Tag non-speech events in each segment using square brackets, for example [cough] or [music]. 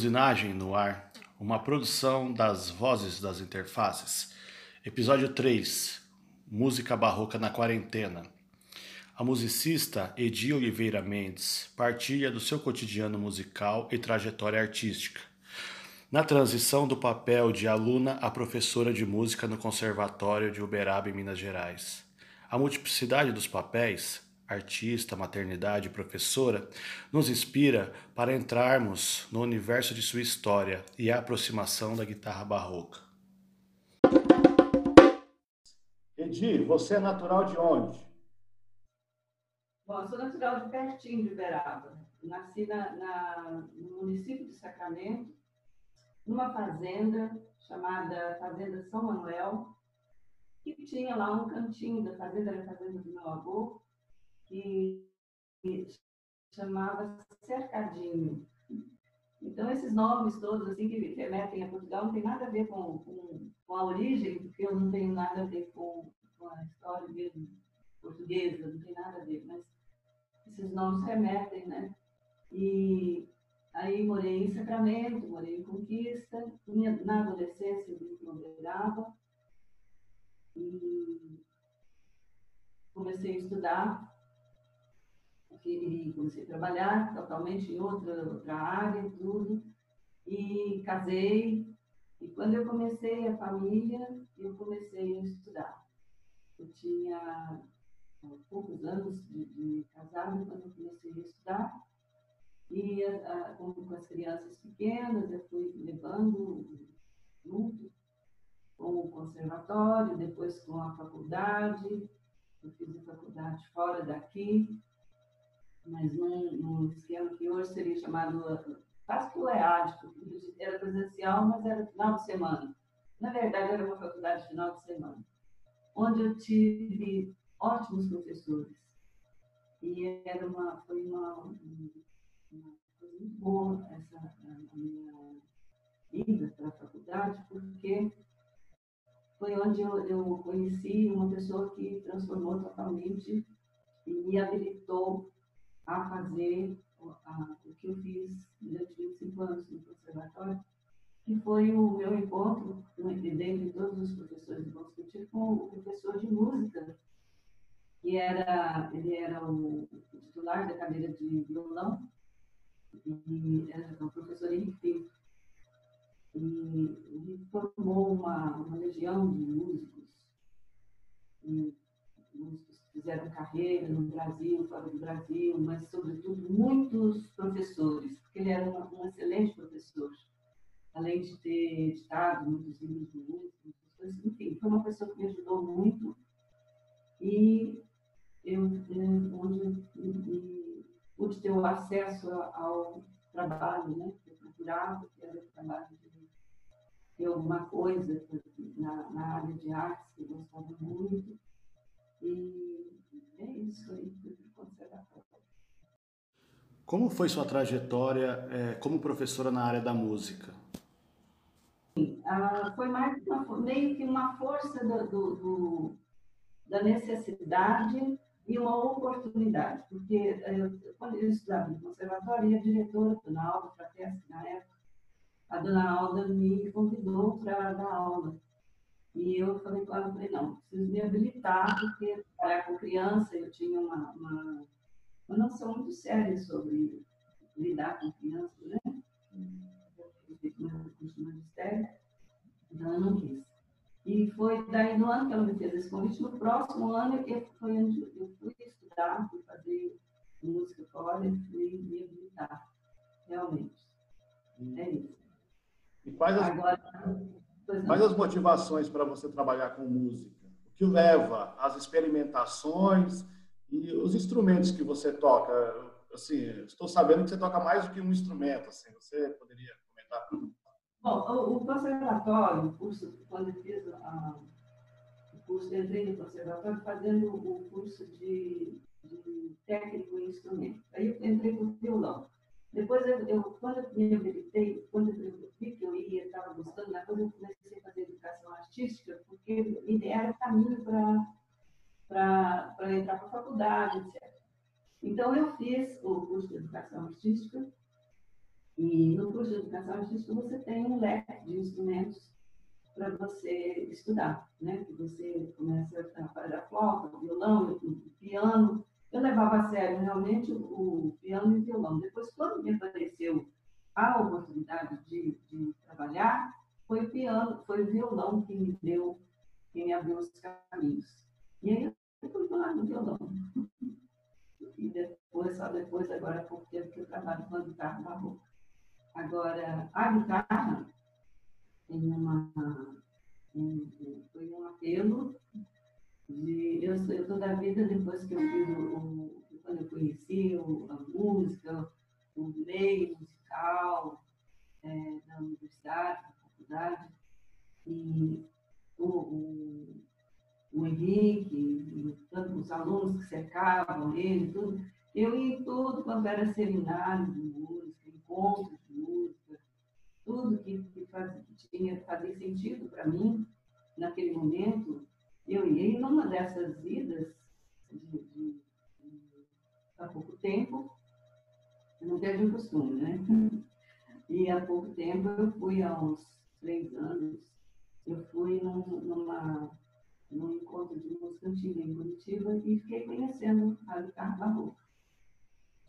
Usinagem no Ar, uma produção das Vozes das Interfaces. Episódio 3 Música Barroca na Quarentena. A musicista Edi Oliveira Mendes partilha do seu cotidiano musical e trajetória artística. Na transição do papel de aluna a professora de música no Conservatório de Uberaba, em Minas Gerais. A multiplicidade dos papéis, artista, maternidade, professora, nos inspira para entrarmos no universo de sua história e a aproximação da guitarra barroca. Edi, você é natural de onde? Bom, eu sou natural de pertinho de Uberaba. Nasci na, na, no município de Sacramento, numa fazenda chamada Fazenda São Manuel, que tinha lá um cantinho da fazenda, era a fazenda do meu avô, que chamava Cercadinho. Então, esses nomes todos assim que remetem a Portugal não tem nada a ver com, com, com a origem, porque eu não tenho nada a ver com, com, a história mesmo portuguesa, não tem nada a ver, mas esses nomes remetem, né? E aí morei em Sacramento, morei em Conquista, na adolescência eu vim para e comecei a estudar que comecei a trabalhar totalmente em outra, outra área, tudo, e casei. E quando eu comecei a família, eu comecei a estudar. Eu tinha poucos anos de, de casada quando eu comecei a estudar. E a, a, com, com, as crianças pequenas, eu fui levando junto com o conservatório, depois com a faculdade. Eu fiz a faculdade fora daqui, mas num, num esquema que hoje seria chamado quase que o EAD, era presencial, mas era final de semana. Na verdade, era uma faculdade final de semana, onde eu tive ótimos professores. E era uma, foi uma, uma coisa muito boa essa a minha ida para a faculdade, porque foi onde eu, eu conheci uma pessoa que transformou totalmente e me habilitou a fazer a, o que eu fiz durante 25 anos no conservatório, que foi o meu encontro, dentre todos os professores do discutir, com o professor de música, que era, ele era o, o titular da cadeira de violão, e era o professor Henrique E ele formou uma, uma legião de músicos, e músicos fizeram carreira no Brasil, fora do Brasil, mas, sobretudo, muitos professores, porque ele era um, um excelente professor, além de ter editado muitos livros de música, enfim, foi uma pessoa que me ajudou muito e eu, onde eu pude ter o acesso ao trabalho né, eu procurava, era o trabalho de ter alguma coisa na, na área de artes que eu gostava muito. E é isso aí, conservatório. Como foi sua trajetória é, como professora na área da música? Ah, foi mais uma, meio que uma força do, do, do, da necessidade e uma oportunidade, porque eu, quando eu estudava no conservatório, a diretora, a dona Alda Frateschi, na época, a dona Alda me convidou para dar aula. E eu falei com ela, falei, não, preciso me habilitar, porque trabalhar com criança, eu tinha uma, uma, uma noção muito séria sobre lidar com crianças, né? Eu fiz meu curso de magistério, então eu não quis. E foi daí no ano que ela me fez esse convite, no próximo ano foi onde eu fui estudar, fui fazer música fora e fui me habilitar, realmente. É isso. E quais as... Agora, Quais as motivações para você trabalhar com música? O que leva às experimentações e os instrumentos que você toca? Assim, estou sabendo que você toca mais do que um instrumento. Assim, você poderia comentar? Bom, o conservatório, o curso, quando eu fiz a, o curso, entrei no conservatório fazendo o curso de, de técnico em instrumento. Aí eu entrei com violão. Depois, eu, eu, quando eu me habilitei, quando eu vi que eu ia, estava gostando da coisa, eu comecei fazer educação artística, porque era o caminho para entrar para a faculdade, etc. Então, eu fiz o curso de educação artística E no curso de educação artística você tem um leque de instrumentos para você estudar, né? Que você começa a fazer a flauta, o violão, o piano. Eu levava a sério realmente o piano e o violão. Depois, quando me apareceu a oportunidade de, de trabalhar, foi o piano, foi o violão que me deu, que me abriu os caminhos. E aí eu fui lá no violão. E depois, só depois, agora há pouco tempo que eu trabalho com a guitarra barroca. Agora, a guitarra tem uma, um, foi um apelo de, eu, eu toda a vida, depois que eu fiz o, quando eu conheci o, a música, o meio musical é, da universidade, da faculdade, e o, o, o Henrique, e tanto os alunos que cercavam ele, tudo, eu ia em tudo quando era seminário de música, encontros de música, tudo que, que, que tinha, fazia sentido para mim naquele momento, eu ia. E numa dessas idas, de, de, de, há pouco tempo, não teve o costume, né? E há pouco tempo, eu fui, uns três anos, eu fui num, numa, num encontro de música antiga em Curitiba e fiquei conhecendo a guitarra barroca.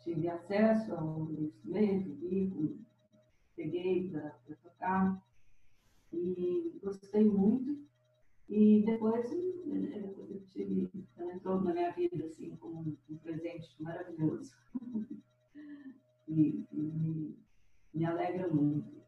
Tive acesso ao instrumento, vi, peguei para tocar e gostei muito. E depois eh, eu tive, ela entrou na minha vida assim como um presente maravilhoso. [laughs] e, e me, me alegra muito,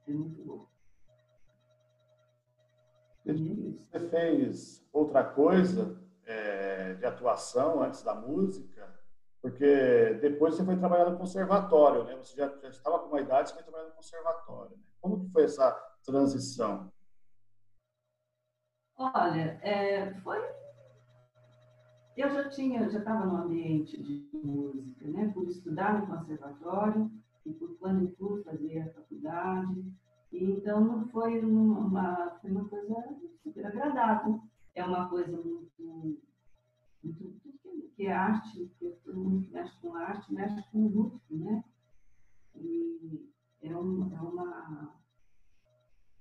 Você fez outra coisa é, de atuação antes da música? Porque depois você foi trabalhar no conservatório, né? Você já, já estava com uma idade, você foi trabalhar no conservatório. Né? Como que foi essa transição? Olha, é, foi. Eu já tinha, já estava no ambiente de música, né? Por estudar no conservatório e por quando fazer a faculdade. Então não foi uma, foi uma coisa super agradável. É uma coisa muito, muito que é arte, porque todo mundo que mexe com arte mexe com lúdico, né? E é, é uma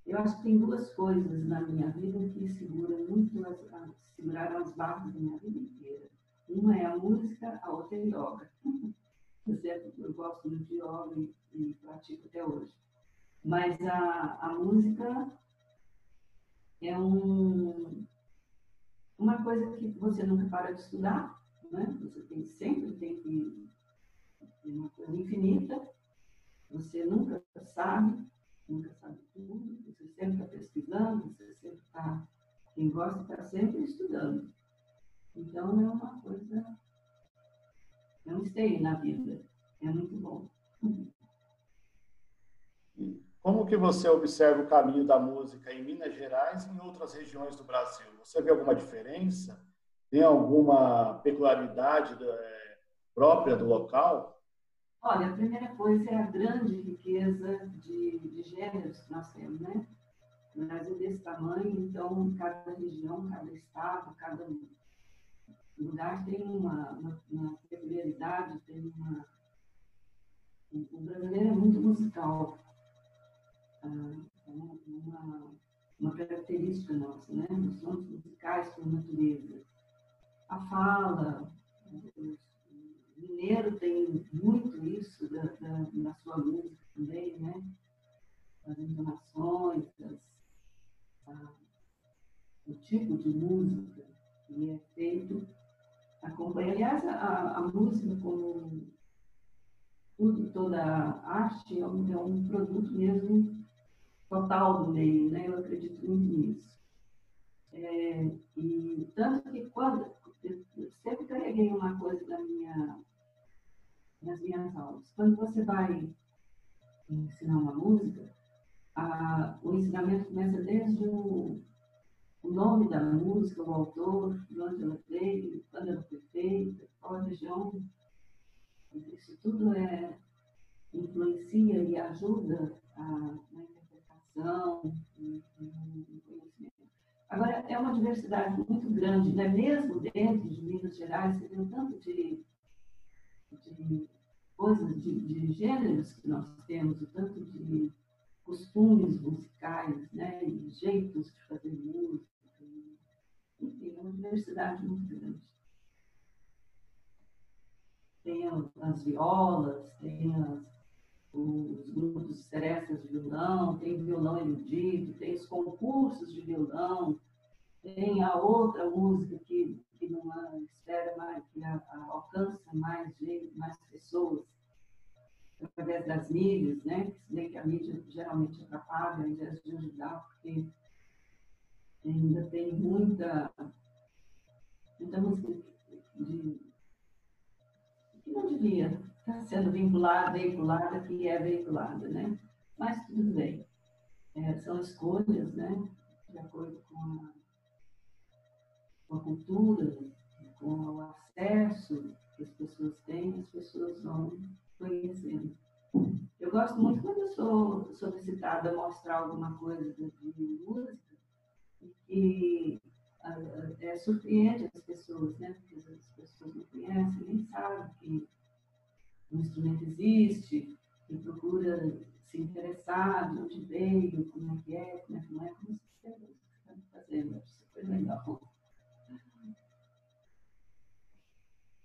eu acho que tem duas coisas na minha vida que seguram muito, seguraram as barras da minha vida inteira. Uma é a música, a outra é a yoga. [laughs] Eu, eu gosto muito de yoga e, e pratico até hoje. Mas a, a música é um, uma coisa que você nunca para de estudar, né? Você tem, sempre tem que ter uma coisa infinita, você nunca sabe, nunca sabe tudo, você sempre está pesquisando, você sempre está. Quem gosta está sempre estudando. Então é uma coisa. É um esteio na vida. É muito bom. Como que você observa o caminho da música em Minas Gerais e em outras regiões do Brasil? Você vê alguma diferença? Tem alguma peculiaridade é, própria do local? Olha, a primeira coisa é a grande riqueza de, de gêneros que nós temos, né? O Brasil desse tamanho, então cada região, cada estado, cada lugar tem uma, uma, uma peculiaridade, tem uma. O brasileiro é muito musical. Uma, uma característica nossa, né? Nós somos musicais por natureza. A fala, os mineiro tem muito isso da, da, na sua música também, né? As entonações, as, a, o tipo de música que é feito acompanha. Aliás, a, a música como tudo, toda a arte é um, é um produto mesmo total do meio, né? Eu acredito muito nisso. É, e tanto que quando eu sempre carreguei uma coisa da minha nas minhas aulas. Quando você vai ensinar uma música, a, o ensinamento começa desde o, o, nome da música, o autor, de onde ela veio, quando ela foi feita, qual a região. Isso tudo é, influencia e ajuda a, na Agora, é uma diversidade muito grande, né? mesmo dentro de Minas Gerais, você tem um tanto de, de coisas de, de gêneros que nós temos, o tanto de costumes musicais, né, e jeitos de fazer música, enfim, é uma diversidade muito grande. Tem as violas, tem as, os grupos de serestas de violão, tem violão erudito, tem os concursos de violão, tem a outra música que, que numa esfera mais, que a, a alcança mais gente, mais pessoas, através das mídias, né? Que se que a mídia geralmente atrapalha ao invés de ajudar, porque ainda tem muita, muita música de, que não devia estar sendo vinculada, veiculada, que é veiculada, né? Mas tudo bem. É, são escolhas, né? De acordo com a, com a cultura, com o acesso que as pessoas têm, as pessoas vão conhecendo. Eu gosto muito quando eu sou solicitada a mostrar alguma coisa de música e é, surpreende as pessoas, né? Instrumento existe, e procura se interessar de onde veio, como é que é, como é que não é, como você está fazendo. Isso foi legal.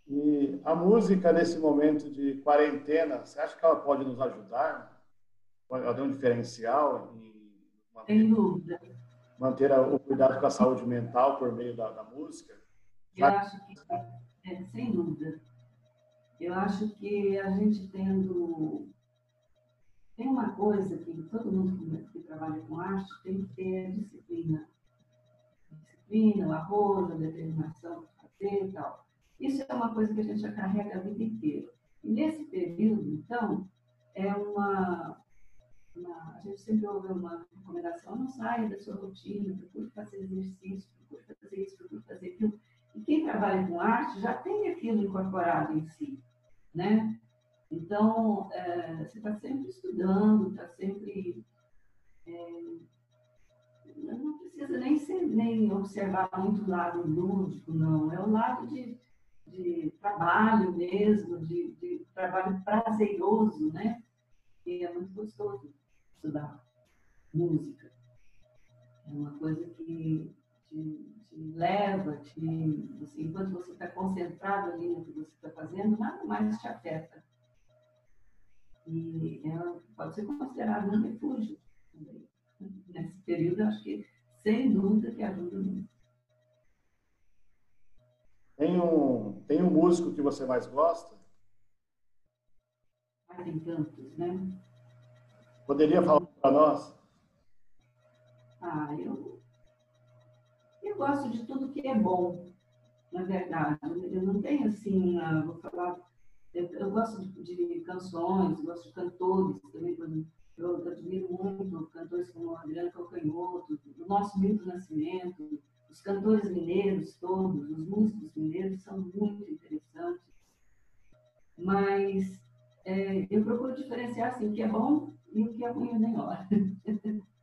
E a música nesse momento de quarentena, você acha que ela pode nos ajudar? Ela tem um diferencial em manter, Sem dúvida. manter o cuidado com a saúde mental por meio da, da música? Eu acho que, é, sem dúvida. Eu acho que a gente tendo. Tem uma coisa que todo mundo que, trabalha com arte tem que ter a disciplina. A disciplina, o arroz, a determinação de fazer e tal. Isso é uma coisa que a gente já carrega a vida inteira. E nesse período, então, é uma, uma a gente sempre ouve uma recomendação, não saia da sua rotina, procure fazer exercício, procure fazer isso, procure fazer aquilo. E quem trabalha com arte já tem aquilo incorporado em si, né? Então, é, você está sempre estudando, está sempre... É, não precisa nem, ser, nem observar muito o lado lúdico, não. É o lado de de trabalho mesmo, de, de trabalho prazeroso, né? E é muito gostoso estudar música. É uma coisa que te, te leva, te, assim, enquanto você está concentrado ali no que você está fazendo, nada mais te afeta. E é, pode ser considerado um refúgio também. Nesse período, acho que, sem dúvida, que ajuda muito. Tem um, tem um músico que você mais gosta? Ah, tem tantos, né? Poderia falar para nós? Ah, eu, eu gosto de tudo que é bom, na verdade. Eu não tenho assim, uh, vou falar. Eu, gosto de, de, canções, gosto de cantores também. Eu, eu admiro muito cantores como Adriano Calcanhoto, o nosso Milton Nascimento, os cantores mineiros todos, os músicos mineiros são muito interessantes, mas é, eu procuro diferenciar assim, o que é bom e o que é ruim nem hora. [laughs]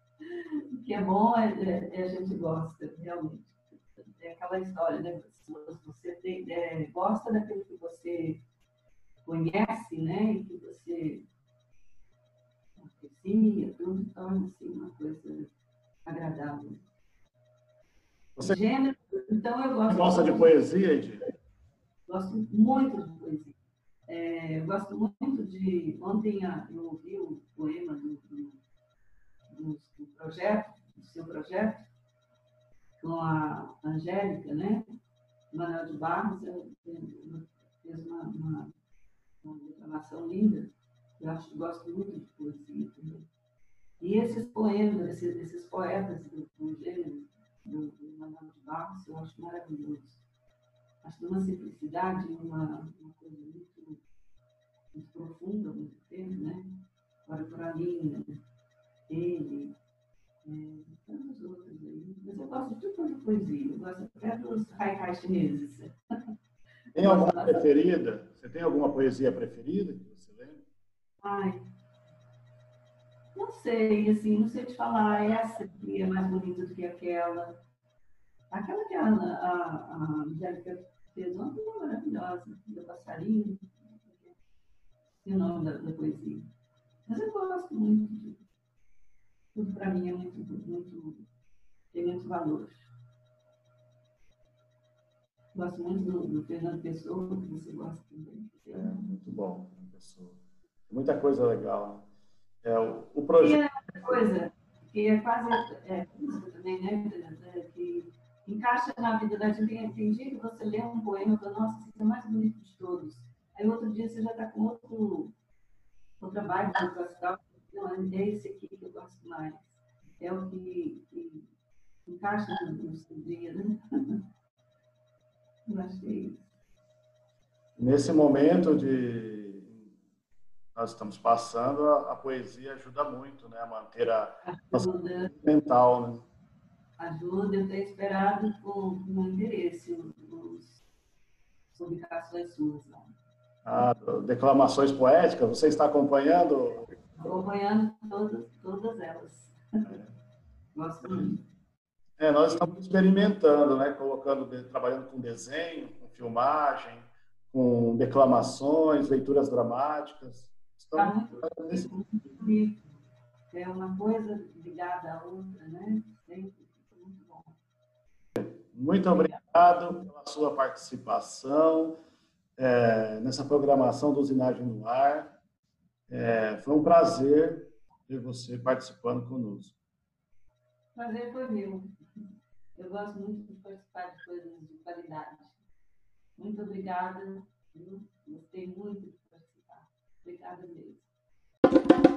o que é bom é, é, é, a gente gosta, realmente. É aquela história, né? Você tem, é, gosta daquilo que você conhece, né? E que você aprecia, tudo torna-se assim, uma coisa agradável. Você Gênero, então eu gosto. Gosta de poesia, Edir? Gosto muito de poesia. É, eu gosto muito de. Ontem eu ouvi o poema do, do, do, do projeto, do seu projeto, com a Angélica, né? Manuel de Barros, fez uma, uma, uma declamação linda. Eu acho, gosto muito de poesia também. E esses poemas, esses, esses poetas do, do gênero do, do Manuel de Barros, eu acho maravilhoso. Acho uma simplicidade, uma, uma coisa muito, muito profunda, muito tempo, né? Agora, por ali, né? Ele, é, tantos outros aí. Mas eu gosto de tudo é poesia, eu gosto até dos haikai chineses. [laughs] Tem alguma preferida? Você tem alguma poesia preferida que você lembra? Ai, não sei, assim, não sei te falar, essa aqui é mais bonita do que aquela. Aquela que a, a, a Angélica fez ontem é maravilhosa, do passarinho. e o nome da, da, poesia. Mas eu gosto muito de. Tudo para mim é muito, muito. tem muito valor. Gosto muito do, do Fernando Pessoa, que você gosta também. É, muito bom, Pessoa. Muita coisa legal. É, o, o projeto. E outra coisa, que é quase. É, também, né, é, que encaixa na vida da gente. Tem, tem dia que você lê um poema e fala, nossa, esse é o mais bonito de todos. Aí outro dia você já está com outro, outra vibe, outro astral. Não, é esse aqui que eu gosto mais. É o que, que encaixa no seu dia, né? [laughs] Eu achei isso. Nesse momento de nós estamos passando, a, a, poesia ajuda muito, né, a manter a ajuda, mental, né? Ajuda, eu tenho esperado com, com interesse os, publicações suas. Né? Ah, declamações poéticas, você está acompanhando? Estou todas, todas elas. É. Gosto muito. É, nós estamos experimentando, né, colocando, trabalhando com desenho, com filmagem, com declamações, leituras dramáticas. Está muito, nesse... muito bonito. É uma coisa ligada à outra, né? Sempre muito bom. Muito obrigado pela sua participação é, nessa programação do Usinagem no Ar. É, foi um prazer ter você participando conosco. Prazer foi meu. Eu gosto muito de participar de coisas de qualidade. Muito obrigada. Gostei muito de participar. Obrigada mesmo.